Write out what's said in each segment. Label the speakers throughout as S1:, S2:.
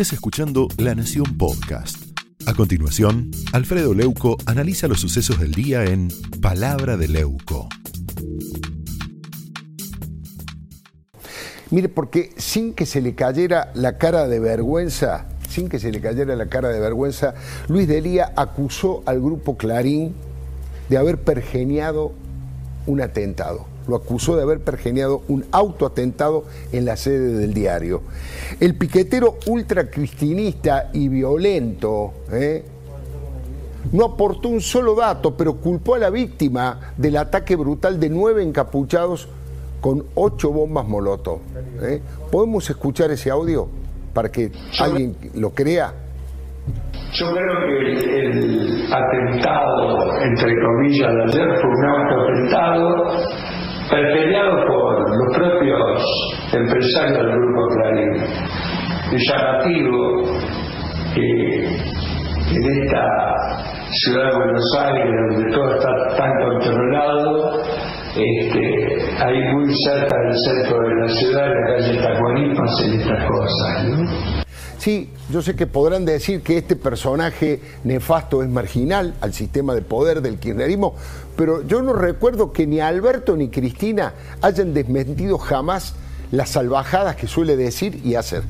S1: estés escuchando La Nación Podcast. A continuación, Alfredo Leuco analiza los sucesos del día en Palabra de Leuco.
S2: Mire, porque sin que se le cayera la cara de vergüenza, sin que se le cayera la cara de vergüenza, Luis Delía acusó al grupo Clarín de haber pergeniado un atentado lo acusó de haber pergeniado un autoatentado en la sede del diario. El piquetero ultracristinista y violento ¿eh? no aportó un solo dato, pero culpó a la víctima del ataque brutal de nueve encapuchados con ocho bombas molotov. ¿eh? ¿Podemos escuchar ese audio para que alguien lo crea?
S3: Yo creo que el, atentado, entre comillas, de ayer fue un autoatentado perpetrado por los propios empresarios del Grupo Clarín. Es llamativo que en esta ciudad de Buenos Aires, donde todo está tan controlado, este, ahí muy cerca del centro de la ciudad, en la calle Tacuarí, pasan estas cosas.
S2: Sí, yo sé que podrán decir que este personaje nefasto es marginal al sistema de poder del kirchnerismo, pero yo no recuerdo que ni Alberto ni Cristina hayan desmentido jamás las salvajadas que suele decir y hacer.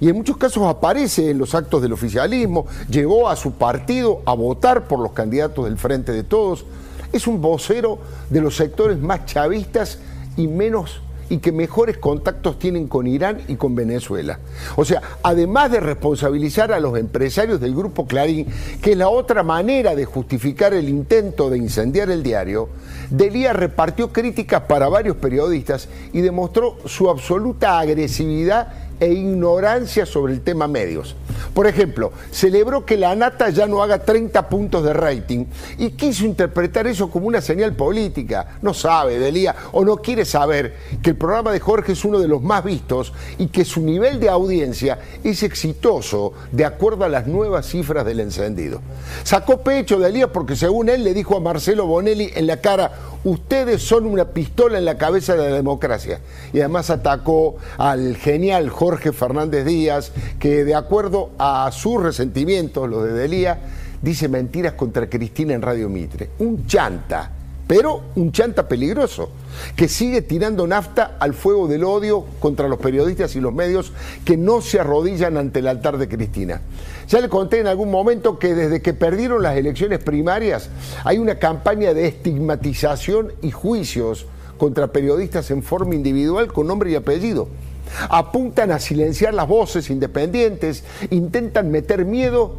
S2: Y en muchos casos aparece en los actos del oficialismo, llevó a su partido a votar por los candidatos del Frente de Todos. Es un vocero de los sectores más chavistas y menos y que mejores contactos tienen con Irán y con Venezuela. O sea, además de responsabilizar a los empresarios del grupo Clarín, que es la otra manera de justificar el intento de incendiar el diario, Delía repartió críticas para varios periodistas y demostró su absoluta agresividad e ignorancia sobre el tema medios. Por ejemplo, celebró que la Nata ya no haga 30 puntos de rating y quiso interpretar eso como una señal política. No sabe, Delía, o no quiere saber que el programa de Jorge es uno de los más vistos y que su nivel de audiencia es exitoso de acuerdo a las nuevas cifras del encendido. Sacó pecho Delía porque según él le dijo a Marcelo Bonelli en la cara, ustedes son una pistola en la cabeza de la democracia. Y además atacó al genial Jorge Fernández Díaz, que de acuerdo a sus resentimientos, los de Delía, dice mentiras contra Cristina en Radio Mitre. Un chanta, pero un chanta peligroso, que sigue tirando nafta al fuego del odio contra los periodistas y los medios que no se arrodillan ante el altar de Cristina. Ya le conté en algún momento que desde que perdieron las elecciones primarias hay una campaña de estigmatización y juicios contra periodistas en forma individual con nombre y apellido. Apuntan a silenciar las voces independientes, intentan meter miedo,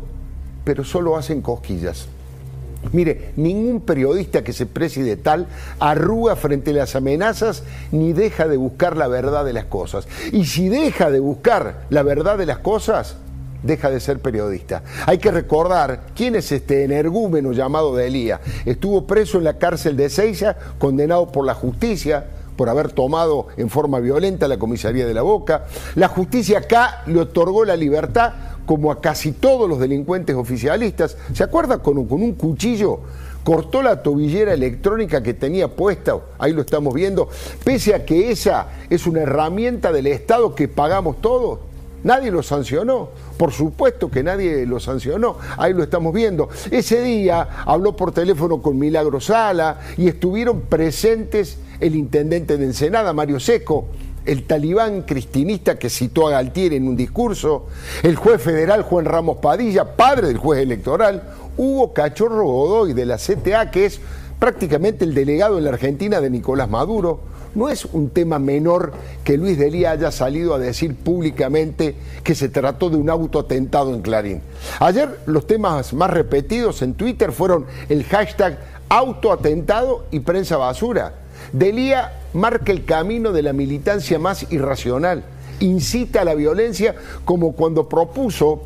S2: pero solo hacen cosquillas. Mire, ningún periodista que se preside tal arruga frente a las amenazas ni deja de buscar la verdad de las cosas. Y si deja de buscar la verdad de las cosas, deja de ser periodista. Hay que recordar quién es este energúmeno llamado de Elía. Estuvo preso en la cárcel de Seiza, condenado por la justicia por haber tomado en forma violenta la comisaría de la Boca. La justicia acá le otorgó la libertad como a casi todos los delincuentes oficialistas. ¿Se acuerda? Con, con un cuchillo cortó la tobillera electrónica que tenía puesta, ahí lo estamos viendo, pese a que esa es una herramienta del Estado que pagamos todos. Nadie lo sancionó. Por supuesto que nadie lo sancionó. Ahí lo estamos viendo. Ese día habló por teléfono con Milagro Sala y estuvieron presentes el intendente de Ensenada, Mario Seco, el talibán cristinista que citó a Galtier en un discurso, el juez federal Juan Ramos Padilla, padre del juez electoral, Hugo Cachorro Godoy de la CTA, que es prácticamente el delegado en la Argentina de Nicolás Maduro, no es un tema menor que Luis Delía haya salido a decir públicamente que se trató de un autoatentado en Clarín. Ayer los temas más repetidos en Twitter fueron el hashtag autoatentado y prensa basura. Delía marca el camino de la militancia más irracional, incita a la violencia como cuando propuso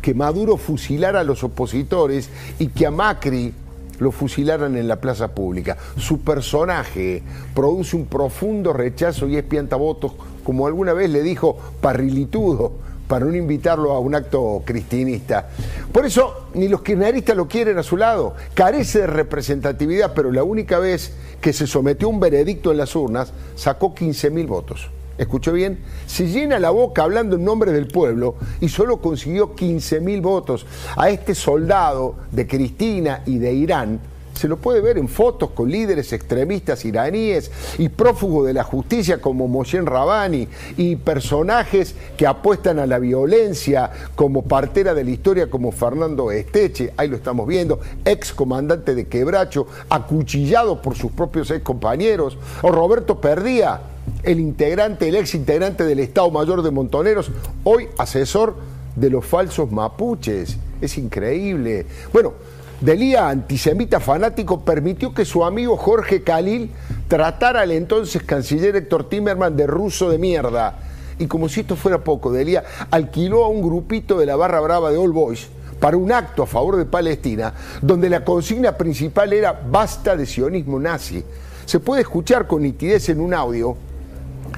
S2: que Maduro fusilara a los opositores y que a Macri lo fusilaran en la plaza pública. Su personaje produce un profundo rechazo y es piantavotos, como alguna vez le dijo Parrilitudo, para no invitarlo a un acto cristinista. Por eso ni los kirchneristas lo quieren a su lado. Carece de representatividad, pero la única vez que se sometió a un veredicto en las urnas sacó 15.000 votos. escuchó bien, se llena la boca hablando en nombre del pueblo y solo consiguió 15 mil votos. A este soldado de Cristina y de Irán, se lo puede ver en fotos con líderes extremistas iraníes y prófugos de la justicia como Moshe Rabani y personajes que apuestan a la violencia como partera de la historia como Fernando Esteche, ahí lo estamos viendo, ex comandante de Quebracho, acuchillado por sus propios ex compañeros, o Roberto Perdía, el integrante, el ex integrante del Estado Mayor de Montoneros, hoy asesor de los falsos mapuches. Es increíble. Bueno, Delía, antisemita fanático, permitió que su amigo Jorge Khalil tratara al entonces canciller Héctor Timerman de ruso de mierda. Y como si esto fuera poco, Delía alquiló a un grupito de la barra brava de All Boys para un acto a favor de Palestina, donde la consigna principal era basta de sionismo nazi. Se puede escuchar con nitidez en un audio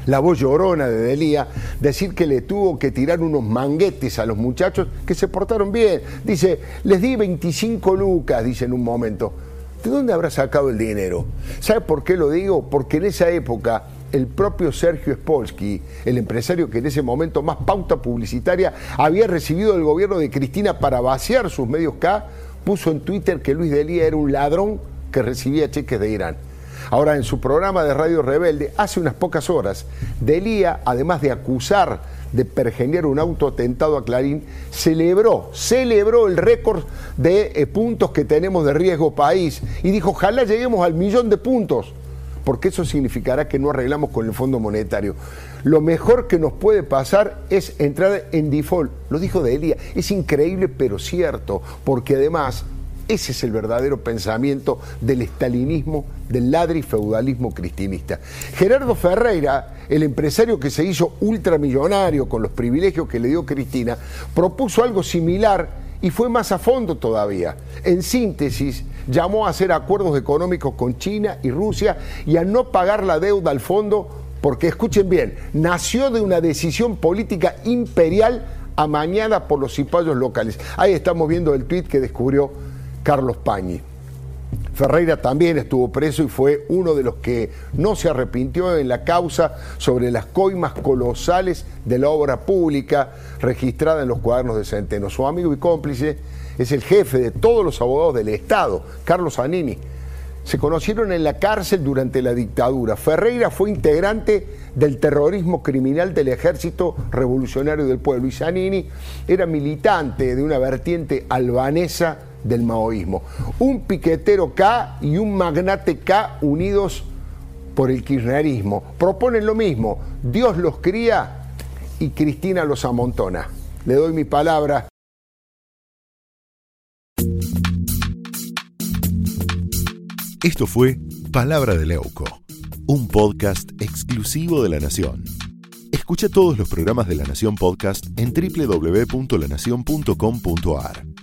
S2: la voz llorona de Delía, decir que le tuvo que tirar unos manguetes a los muchachos que se portaron bien. Dice, les di 25 lucas, dice en un momento. ¿De dónde habrá sacado el dinero? ¿Sabe por qué lo digo? Porque en esa época el propio Sergio Spolsky, el empresario que en ese momento más pauta publicitaria había recibido del gobierno de Cristina para vaciar sus medios K, puso en Twitter que Luis Delía era un ladrón que recibía cheques de Irán. Ahora, en su programa de Radio Rebelde, hace unas pocas horas, Delía, además de acusar de pergenear un autoatentado a Clarín, celebró, celebró el récord de eh, puntos que tenemos de riesgo país. Y dijo, ojalá lleguemos al millón de puntos, porque eso significará que no arreglamos con el Fondo Monetario. Lo mejor que nos puede pasar es entrar en default, lo dijo Delía, es increíble pero cierto, porque además ese es el verdadero pensamiento del estalinismo, del ladri feudalismo cristinista. Gerardo Ferreira, el empresario que se hizo ultramillonario con los privilegios que le dio Cristina, propuso algo similar y fue más a fondo todavía. En síntesis, llamó a hacer acuerdos económicos con China y Rusia y a no pagar la deuda al fondo porque, escuchen bien, nació de una decisión política imperial amañada por los cipayos locales. Ahí estamos viendo el tuit que descubrió Carlos Pañi. Ferreira también estuvo preso y fue uno de los que no se arrepintió en la causa sobre las coimas colosales de la obra pública registrada en los cuadernos de Centeno. Su amigo y cómplice es el jefe de todos los abogados del Estado, Carlos Anini. Se conocieron en la cárcel durante la dictadura. Ferreira fue integrante del terrorismo criminal del Ejército Revolucionario del Pueblo y Zanini era militante de una vertiente albanesa del maoísmo. Un piquetero K y un magnate K unidos por el kirchnerismo. Proponen lo mismo, Dios los cría y Cristina los amontona. Le doy mi palabra.
S1: Esto fue Palabra de Leuco, un podcast exclusivo de La Nación. Escucha todos los programas de La Nación Podcast en www.lanacion.com.ar.